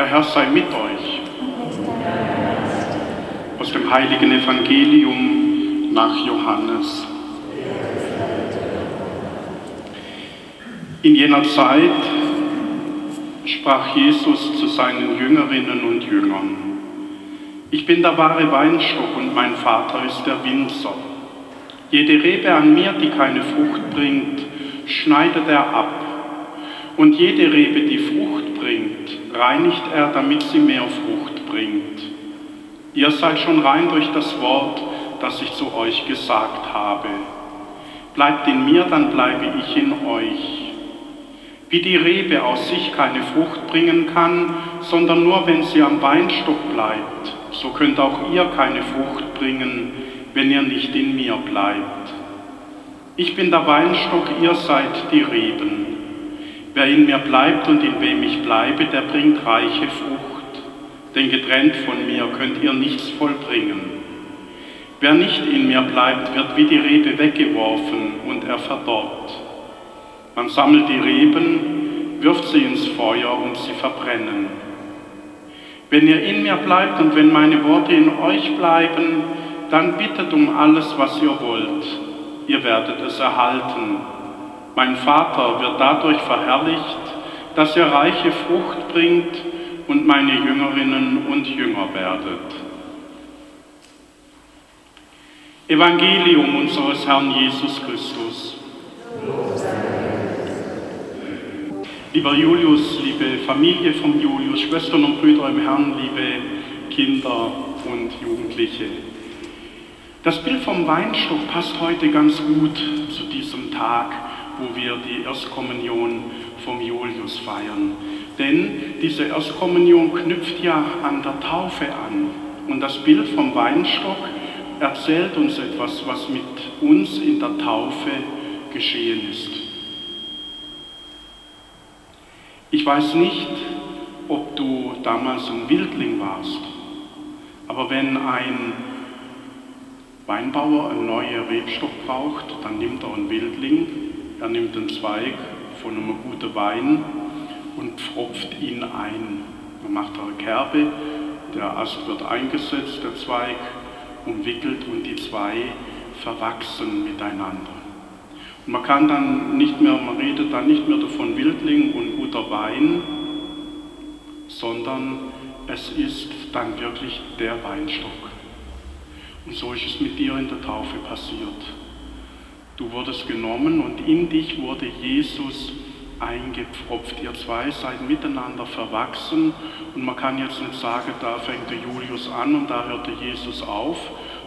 Der Herr sei mit euch. Aus dem heiligen Evangelium nach Johannes. In jener Zeit sprach Jesus zu seinen Jüngerinnen und Jüngern, ich bin der wahre Weinstock und mein Vater ist der Winzer. Jede Rebe an mir, die keine Frucht bringt, schneidet er ab. Und jede Rebe, die Frucht bringt, reinigt er, damit sie mehr Frucht bringt. Ihr seid schon rein durch das Wort, das ich zu euch gesagt habe. Bleibt in mir, dann bleibe ich in euch. Wie die Rebe aus sich keine Frucht bringen kann, sondern nur wenn sie am Weinstock bleibt, so könnt auch ihr keine Frucht bringen, wenn ihr nicht in mir bleibt. Ich bin der Weinstock, ihr seid die Reben. Wer in mir bleibt und in wem ich bleibe, der bringt reiche Frucht. Denn getrennt von mir könnt ihr nichts vollbringen. Wer nicht in mir bleibt, wird wie die Rebe weggeworfen und er verdorrt. Man sammelt die Reben, wirft sie ins Feuer und sie verbrennen. Wenn ihr in mir bleibt und wenn meine Worte in euch bleiben, dann bittet um alles, was ihr wollt. Ihr werdet es erhalten. Mein Vater wird dadurch verherrlicht, dass ihr reiche Frucht bringt und meine Jüngerinnen und Jünger werdet. Evangelium unseres Herrn Jesus Christus. Lieber Julius, liebe Familie von Julius, Schwestern und Brüder im Herrn, liebe Kinder und Jugendliche. Das Bild vom Weinstock passt heute ganz gut zu diesem Tag, wo wir die Erstkommunion vom Julius feiern. Denn diese Erstkommunion knüpft ja an der Taufe an. Und das Bild vom Weinstock erzählt uns etwas, was mit uns in der Taufe geschehen ist. Ich weiß nicht, ob du damals ein Wildling warst, aber wenn ein Weinbauer einen neuen Rebstock braucht, dann nimmt er einen Wildling, er nimmt einen Zweig von einem guten Wein und pfropft ihn ein. Man macht eine Kerbe, der Ast wird eingesetzt, der Zweig umwickelt und die zwei verwachsen miteinander. Und man kann dann nicht mehr, man redet dann nicht mehr davon Wildling und guter Wein, sondern es ist dann wirklich der Weinstock. Und so ist es mit dir in der Taufe passiert. Du wurdest genommen und in dich wurde Jesus eingepfropft. Ihr zwei seid miteinander verwachsen und man kann jetzt nicht sagen, da fängt der Julius an und da hörte Jesus auf,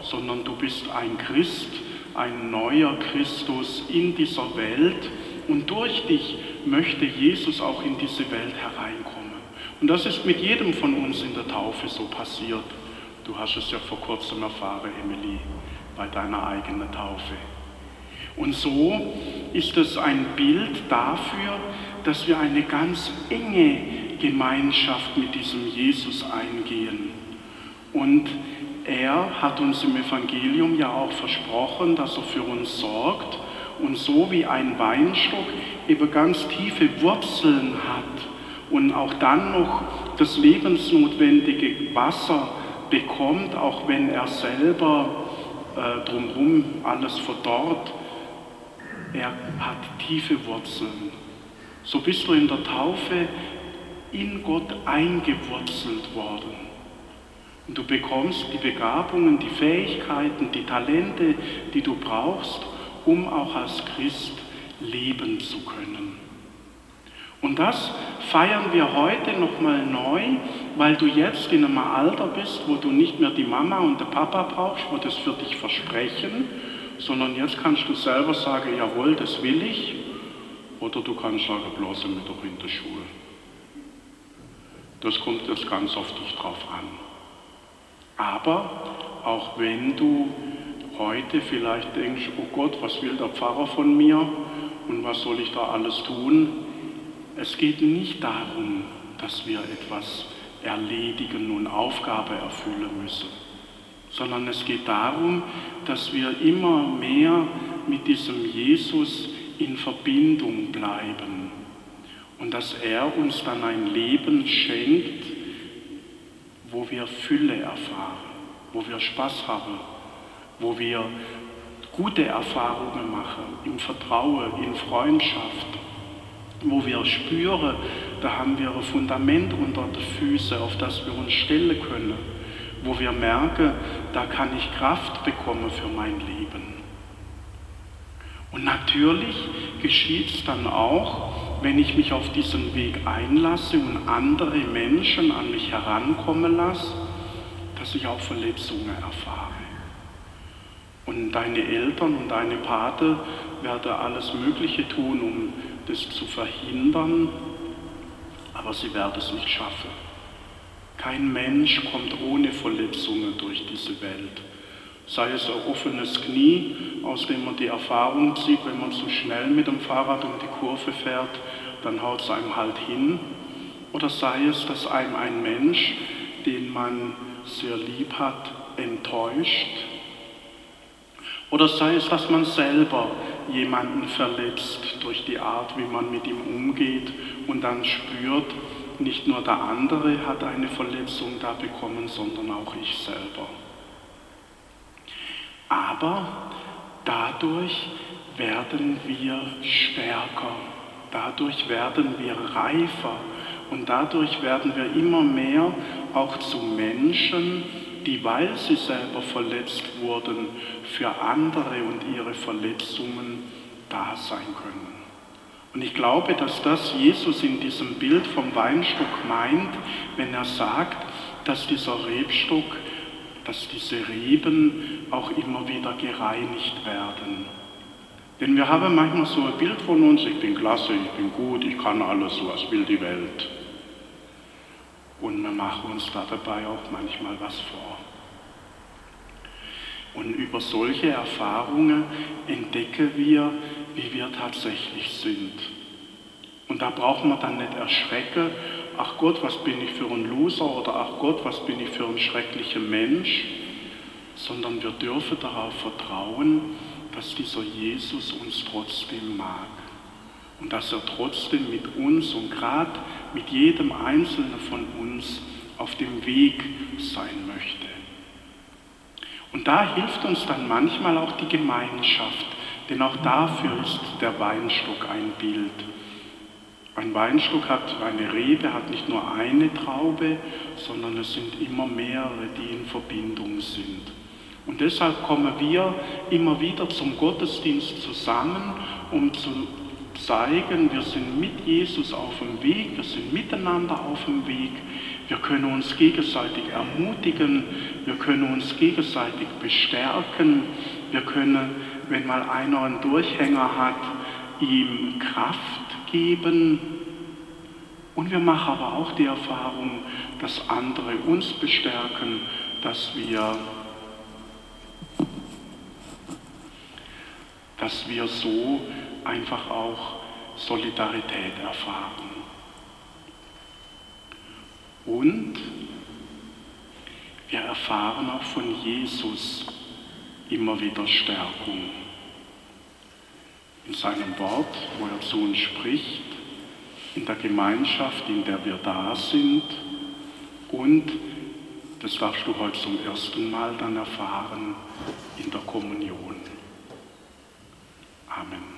sondern du bist ein Christ, ein neuer Christus in dieser Welt und durch dich möchte Jesus auch in diese Welt hereinkommen. Und das ist mit jedem von uns in der Taufe so passiert. Du hast es ja vor kurzem erfahren, Emily, bei deiner eigenen Taufe. Und so ist es ein Bild dafür, dass wir eine ganz enge Gemeinschaft mit diesem Jesus eingehen. Und er hat uns im Evangelium ja auch versprochen, dass er für uns sorgt und so wie ein Weinstock eben ganz tiefe Wurzeln hat und auch dann noch das lebensnotwendige Wasser bekommt, auch wenn er selber äh, drumherum alles verdorrt. Er hat tiefe Wurzeln. So bist du in der Taufe in Gott eingewurzelt worden. Und du bekommst die Begabungen, die Fähigkeiten, die Talente, die du brauchst, um auch als Christ leben zu können. Und das feiern wir heute nochmal neu, weil du jetzt in einem Alter bist, wo du nicht mehr die Mama und der Papa brauchst, wo das für dich versprechen, sondern jetzt kannst du selber sagen, jawohl, das will ich, oder du kannst sagen, bloß mit doch in der Schule. Das kommt jetzt ganz auf dich drauf an. Aber auch wenn du heute vielleicht denkst, oh Gott, was will der Pfarrer von mir und was soll ich da alles tun, es geht nicht darum, dass wir etwas erledigen und Aufgabe erfüllen müssen, sondern es geht darum, dass wir immer mehr mit diesem Jesus in Verbindung bleiben und dass er uns dann ein Leben schenkt, Fülle erfahren, wo wir Spaß haben, wo wir gute Erfahrungen machen, im Vertrauen, in Freundschaft, wo wir spüren, da haben wir ein Fundament unter den Füßen, auf das wir uns stellen können, wo wir merken, da kann ich Kraft bekommen für mein Leben. Und natürlich geschieht es dann auch, wenn ich mich auf diesen Weg einlasse und andere Menschen an mich herankommen lasse, dass ich auch Verletzungen erfahre. Und deine Eltern und deine Pate werden alles Mögliche tun, um das zu verhindern, aber sie werden es nicht schaffen. Kein Mensch kommt ohne Verletzungen durch diese Welt. Sei es ein offenes Knie, aus dem man die Erfahrung zieht, wenn man zu schnell mit dem Fahrrad um die Kurve fährt, dann haut es einem halt hin. Oder sei es, dass einem ein Mensch, den man sehr lieb hat, enttäuscht. Oder sei es, dass man selber jemanden verletzt durch die Art, wie man mit ihm umgeht und dann spürt, nicht nur der andere hat eine Verletzung da bekommen, sondern auch ich selber. Aber dadurch werden wir stärker, dadurch werden wir reifer und dadurch werden wir immer mehr auch zu Menschen, die, weil sie selber verletzt wurden, für andere und ihre Verletzungen da sein können. Und ich glaube, dass das Jesus in diesem Bild vom Weinstock meint, wenn er sagt, dass dieser Rebstock, dass diese Reben auch immer wieder gereinigt werden. Denn wir haben manchmal so ein Bild von uns, ich bin klasse, ich bin gut, ich kann alles, als will die Welt. Und wir machen uns da dabei auch manchmal was vor. Und über solche Erfahrungen entdecken wir, wie wir tatsächlich sind. Und da braucht man dann nicht erschrecken, ach Gott, was bin ich für ein Loser oder ach Gott, was bin ich für ein schrecklicher Mensch, sondern wir dürfen darauf vertrauen, dass dieser Jesus uns trotzdem mag und dass er trotzdem mit uns und gerade mit jedem Einzelnen von uns auf dem Weg sein möchte. Und da hilft uns dann manchmal auch die Gemeinschaft, denn auch dafür ist der Weinstock ein Bild. Ein Weinstock hat, eine Rebe hat nicht nur eine Traube, sondern es sind immer mehrere, die in Verbindung sind. Und deshalb kommen wir immer wieder zum Gottesdienst zusammen, um zu zeigen, wir sind mit Jesus auf dem Weg, wir sind miteinander auf dem Weg, wir können uns gegenseitig ermutigen, wir können uns gegenseitig bestärken, wir können, wenn mal einer einen Durchhänger hat, ihm Kraft geben. Und wir machen aber auch die Erfahrung, dass andere uns bestärken, dass wir, dass wir so einfach auch Solidarität erfahren. Und wir erfahren auch von Jesus immer wieder Stärkung. In seinem Wort, wo er zu uns spricht, in der Gemeinschaft, in der wir da sind und, das darfst du heute zum ersten Mal dann erfahren, in der Kommunion. Amen.